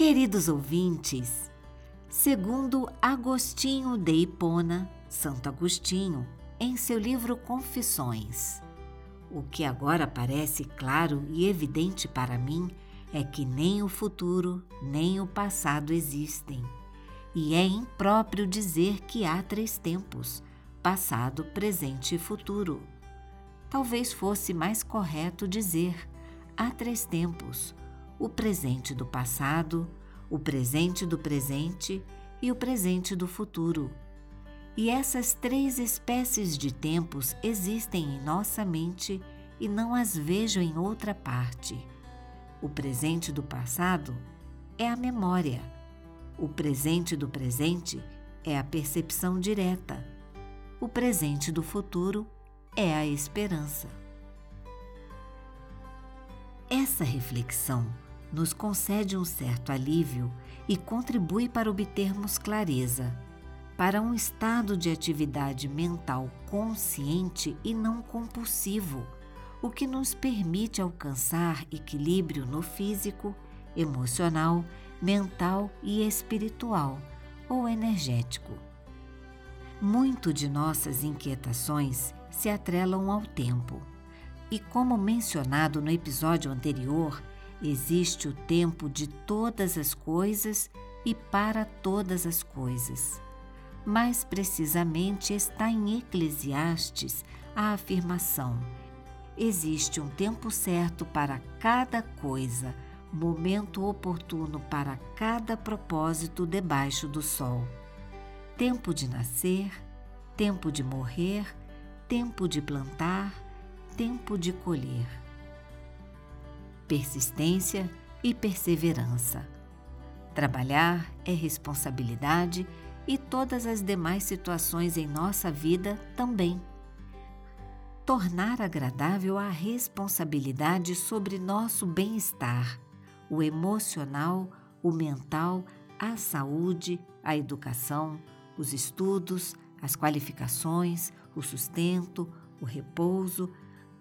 Queridos ouvintes, segundo Agostinho de Hipona, Santo Agostinho, em seu livro Confissões, o que agora parece claro e evidente para mim é que nem o futuro nem o passado existem. E é impróprio dizer que há três tempos: passado, presente e futuro. Talvez fosse mais correto dizer: há três tempos: o presente do passado, o presente do presente e o presente do futuro. E essas três espécies de tempos existem em nossa mente e não as vejo em outra parte. O presente do passado é a memória. O presente do presente é a percepção direta. O presente do futuro é a esperança. Essa reflexão nos concede um certo alívio e contribui para obtermos clareza, para um estado de atividade mental consciente e não compulsivo o que nos permite alcançar equilíbrio no físico, emocional, mental e espiritual ou energético. Muito de nossas inquietações se atrelam ao tempo. E como mencionado no episódio anterior, existe o tempo de todas as coisas e para todas as coisas. Mais precisamente está em Eclesiastes a afirmação Existe um tempo certo para cada coisa, momento oportuno para cada propósito debaixo do sol. Tempo de nascer, tempo de morrer, tempo de plantar, tempo de colher. Persistência e perseverança. Trabalhar é responsabilidade e todas as demais situações em nossa vida também tornar agradável a responsabilidade sobre nosso bem-estar, o emocional, o mental, a saúde, a educação, os estudos, as qualificações, o sustento, o repouso,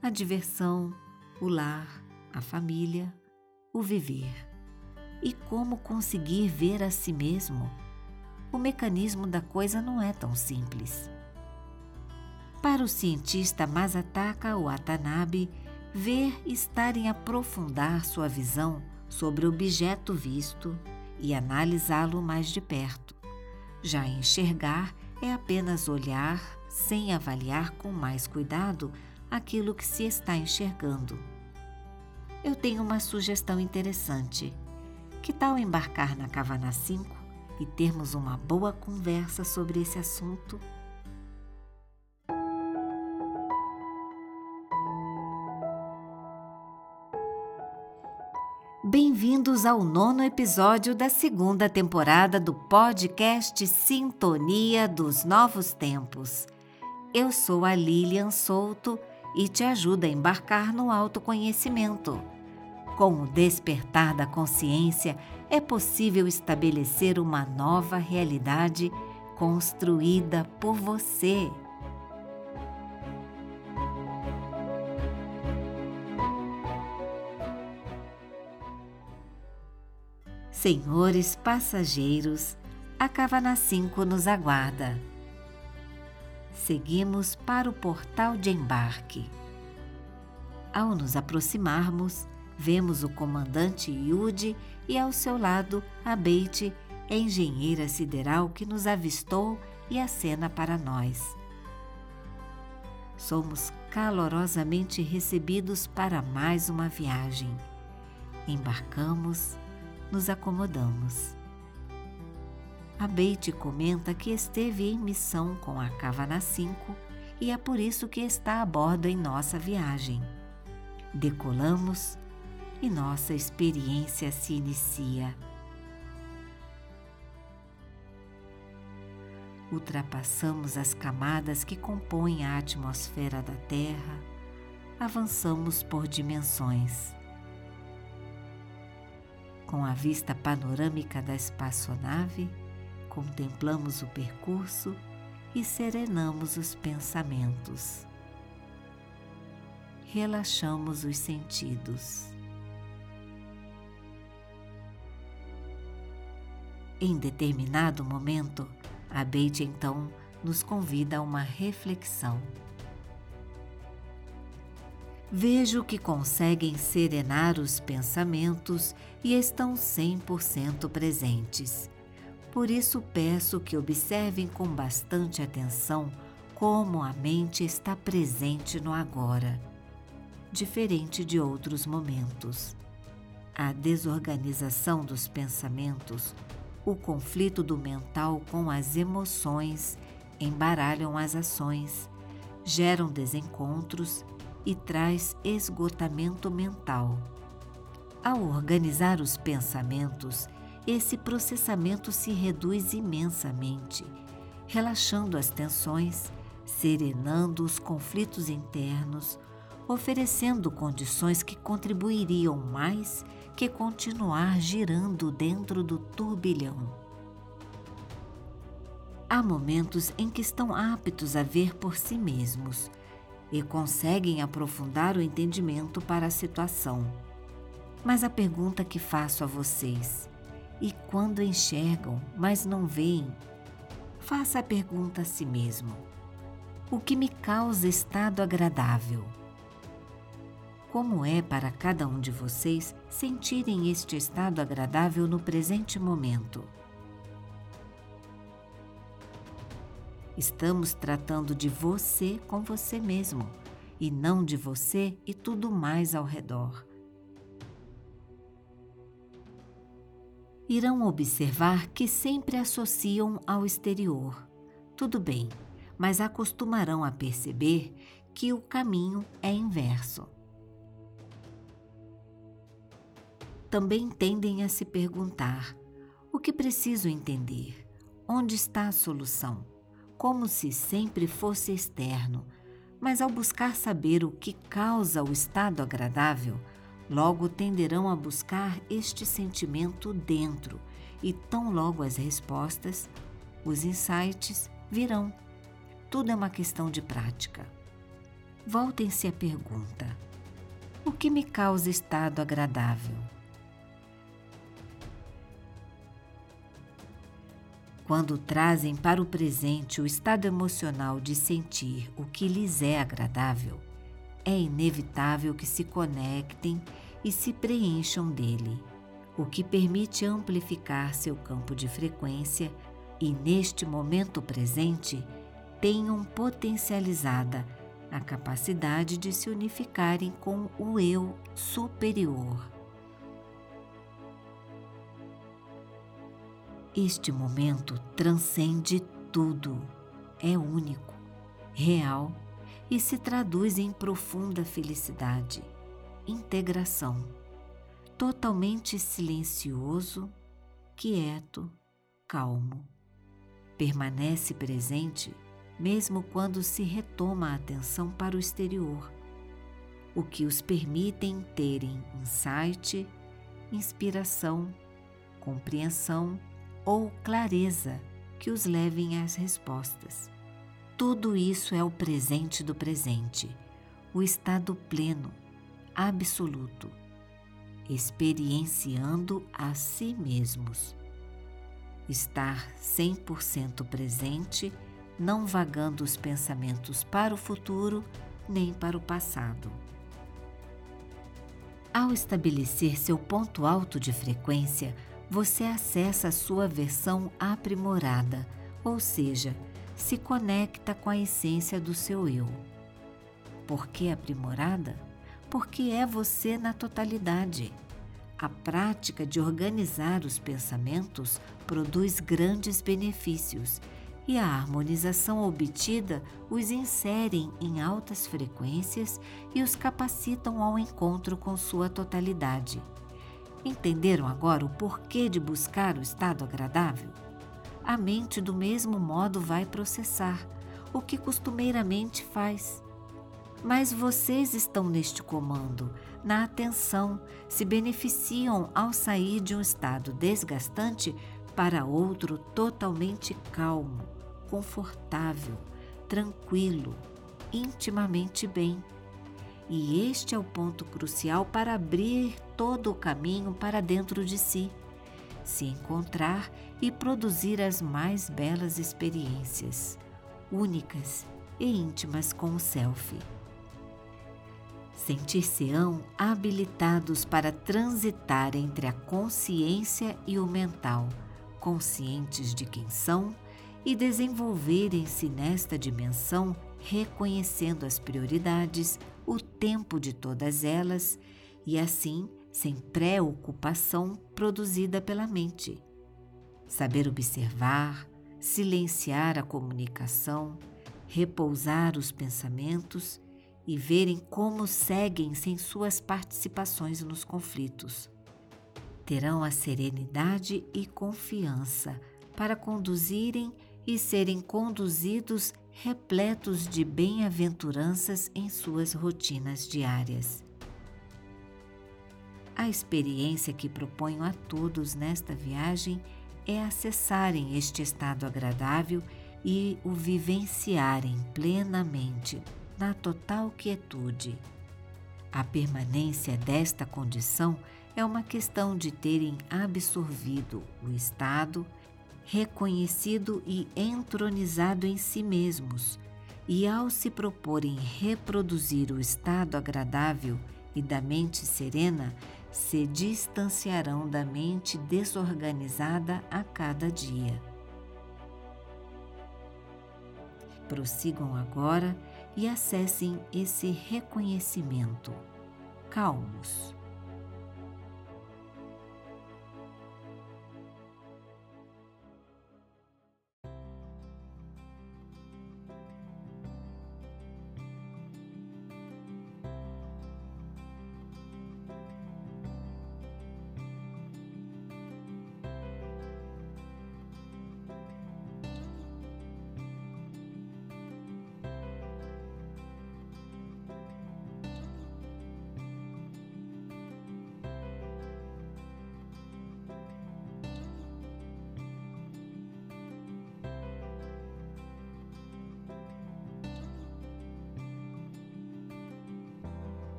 a diversão, o lar, a família, o viver. E como conseguir ver a si mesmo? O mecanismo da coisa não é tão simples. Para o cientista Masataka Watanabe, ver estar em aprofundar sua visão sobre o objeto visto e analisá-lo mais de perto. Já enxergar é apenas olhar sem avaliar com mais cuidado aquilo que se está enxergando. Eu tenho uma sugestão interessante. Que tal embarcar na Cavana 5 e termos uma boa conversa sobre esse assunto? Bem-vindos ao nono episódio da segunda temporada do podcast Sintonia dos Novos Tempos. Eu sou a Lilian Souto e te ajudo a embarcar no autoconhecimento. Com o despertar da consciência, é possível estabelecer uma nova realidade construída por você. Senhores passageiros, a Cavana 5 nos aguarda. Seguimos para o portal de embarque. Ao nos aproximarmos, vemos o comandante Yudi e ao seu lado a Beite, engenheira sideral que nos avistou e acena para nós. Somos calorosamente recebidos para mais uma viagem. Embarcamos nos acomodamos. A Beite comenta que esteve em missão com a Cavana 5 e é por isso que está a bordo em nossa viagem. Decolamos e nossa experiência se inicia. Ultrapassamos as camadas que compõem a atmosfera da Terra, avançamos por dimensões com a vista panorâmica da espaçonave, contemplamos o percurso e serenamos os pensamentos. Relaxamos os sentidos. Em determinado momento, a Beit então nos convida a uma reflexão. Vejo que conseguem serenar os pensamentos e estão 100% presentes. Por isso peço que observem com bastante atenção como a mente está presente no agora, diferente de outros momentos. A desorganização dos pensamentos, o conflito do mental com as emoções embaralham as ações, geram desencontros e traz esgotamento mental. Ao organizar os pensamentos, esse processamento se reduz imensamente, relaxando as tensões, serenando os conflitos internos, oferecendo condições que contribuiriam mais que continuar girando dentro do turbilhão. Há momentos em que estão aptos a ver por si mesmos e conseguem aprofundar o entendimento para a situação. Mas a pergunta que faço a vocês e quando enxergam, mas não veem, faça a pergunta a si mesmo: O que me causa estado agradável? Como é para cada um de vocês sentirem este estado agradável no presente momento? Estamos tratando de você com você mesmo e não de você e tudo mais ao redor. irão observar que sempre associam ao exterior. Tudo bem, mas acostumarão a perceber que o caminho é inverso. Também tendem a se perguntar: o que preciso entender? Onde está a solução? Como se sempre fosse externo, mas ao buscar saber o que causa o estado agradável, logo tenderão a buscar este sentimento dentro e tão logo as respostas, os insights virão. Tudo é uma questão de prática. Voltem-se à pergunta: o que me causa estado agradável? Quando trazem para o presente o estado emocional de sentir o que lhes é agradável, é inevitável que se conectem e se preencham dele, o que permite amplificar seu campo de frequência e, neste momento presente, tenham potencializada a capacidade de se unificarem com o eu superior. Este momento transcende tudo, é único, real e se traduz em profunda felicidade, integração, totalmente silencioso, quieto, calmo. Permanece presente mesmo quando se retoma a atenção para o exterior, o que os permitem terem insight, inspiração, compreensão ou clareza que os levem às respostas. Tudo isso é o presente do presente, o estado pleno, absoluto, experienciando a si mesmos. Estar 100% presente, não vagando os pensamentos para o futuro nem para o passado. Ao estabelecer seu ponto alto de frequência, você acessa a sua versão aprimorada, ou seja, se conecta com a essência do seu eu. Por que aprimorada? Porque é você na totalidade. A prática de organizar os pensamentos produz grandes benefícios e a harmonização obtida os inserem em altas frequências e os capacitam ao encontro com sua totalidade. Entenderam agora o porquê de buscar o estado agradável? a mente do mesmo modo vai processar o que costumeiramente faz. Mas vocês estão neste comando, na atenção, se beneficiam ao sair de um estado desgastante para outro totalmente calmo, confortável, tranquilo, intimamente bem. E este é o ponto crucial para abrir todo o caminho para dentro de si, se encontrar e produzir as mais belas experiências, únicas e íntimas com o Self. Sentir-se-ão habilitados para transitar entre a consciência e o mental, conscientes de quem são e desenvolverem-se nesta dimensão reconhecendo as prioridades, o tempo de todas elas e assim sem preocupação produzida pela mente. Saber observar, silenciar a comunicação, repousar os pensamentos e verem como seguem sem suas participações nos conflitos. Terão a serenidade e confiança para conduzirem e serem conduzidos repletos de bem-aventuranças em suas rotinas diárias. A experiência que proponho a todos nesta viagem é acessarem este estado agradável e o vivenciarem plenamente, na total quietude. A permanência desta condição é uma questão de terem absorvido o estado, reconhecido e entronizado em si mesmos, e ao se proporem reproduzir o estado agradável e da mente serena, se distanciarão da mente desorganizada a cada dia. Prossigam agora e acessem esse reconhecimento. Calmos.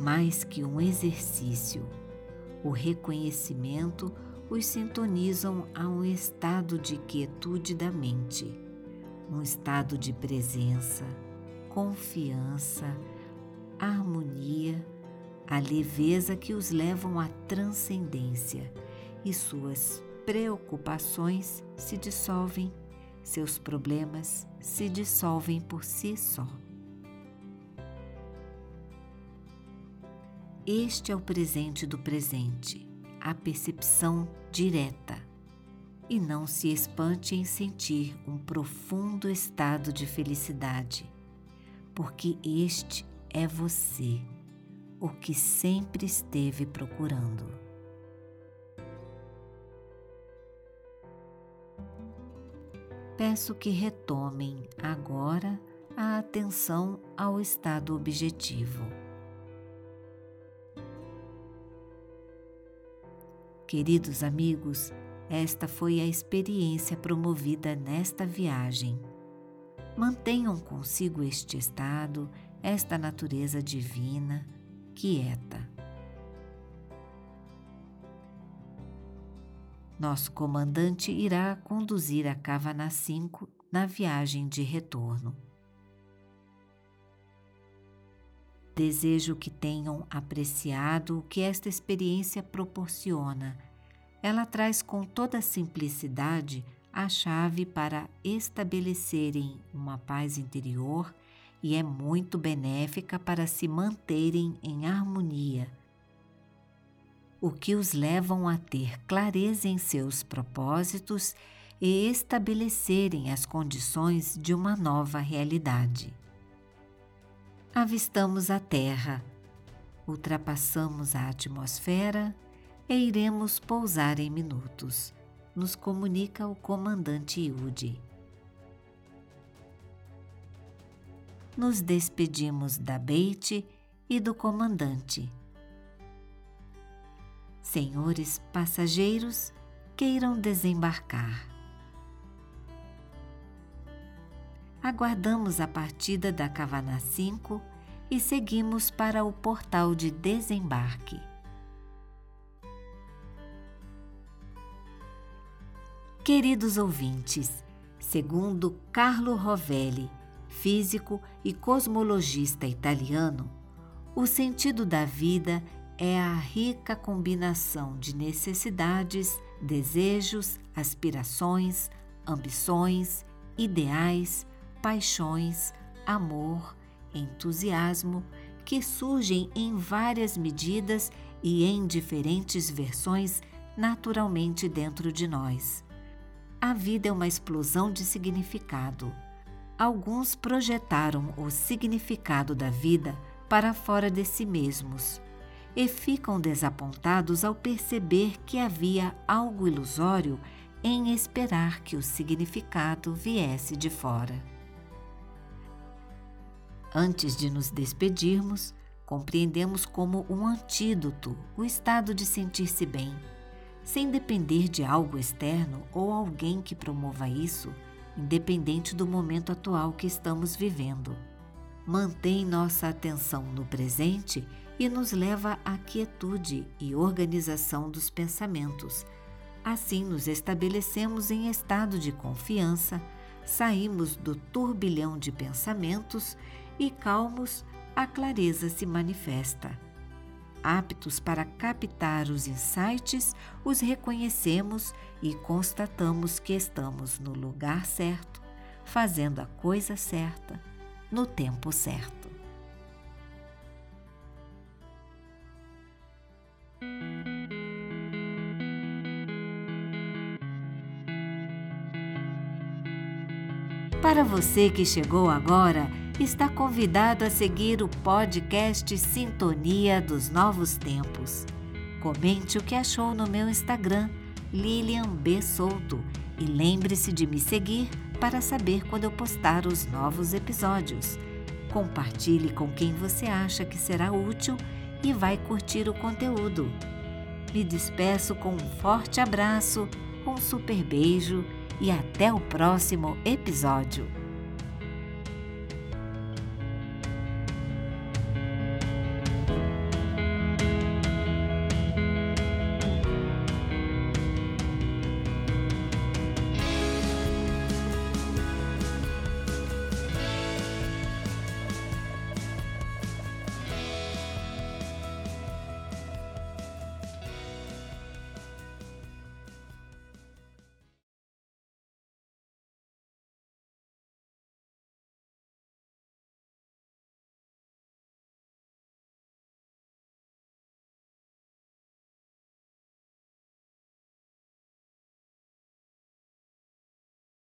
Mais que um exercício. O reconhecimento os sintonizam a um estado de quietude da mente, um estado de presença, confiança, harmonia, a leveza que os levam à transcendência e suas preocupações se dissolvem, seus problemas se dissolvem por si só. Este é o presente do presente, a percepção direta. E não se espante em sentir um profundo estado de felicidade, porque este é você, o que sempre esteve procurando. Peço que retomem agora a atenção ao estado objetivo. Queridos amigos, esta foi a experiência promovida nesta viagem. Mantenham consigo este estado, esta natureza divina, quieta. Nosso comandante irá conduzir a Cavana 5 na viagem de retorno. Desejo que tenham apreciado o que esta experiência proporciona. Ela traz com toda simplicidade a chave para estabelecerem uma paz interior e é muito benéfica para se manterem em harmonia, o que os levam a ter clareza em seus propósitos e estabelecerem as condições de uma nova realidade avistamos a Terra, ultrapassamos a atmosfera e iremos pousar em minutos, nos comunica o comandante Yudi. Nos despedimos da Beite e do comandante. Senhores passageiros, queiram desembarcar. Aguardamos a partida da Cavana 5 e seguimos para o portal de desembarque. Queridos ouvintes, segundo Carlo Rovelli, físico e cosmologista italiano, o sentido da vida é a rica combinação de necessidades, desejos, aspirações, ambições, ideais, paixões, amor, entusiasmo, que surgem em várias medidas e em diferentes versões naturalmente dentro de nós. A vida é uma explosão de significado. Alguns projetaram o significado da vida para fora de si mesmos e ficam desapontados ao perceber que havia algo ilusório em esperar que o significado viesse de fora. Antes de nos despedirmos, compreendemos como um antídoto o estado de sentir-se bem, sem depender de algo externo ou alguém que promova isso, independente do momento atual que estamos vivendo. Mantém nossa atenção no presente e nos leva à quietude e organização dos pensamentos. Assim, nos estabelecemos em estado de confiança, saímos do turbilhão de pensamentos e, calmos, a clareza se manifesta aptos para captar os insights, os reconhecemos e constatamos que estamos no lugar certo, fazendo a coisa certa, no tempo certo. Para você que chegou agora, está convidado a seguir o podcast Sintonia dos Novos Tempos. Comente o que achou no meu Instagram, Lilian B. Souto, e lembre-se de me seguir para saber quando eu postar os novos episódios. Compartilhe com quem você acha que será útil e vai curtir o conteúdo. Me despeço com um forte abraço, um super beijo e até o próximo episódio.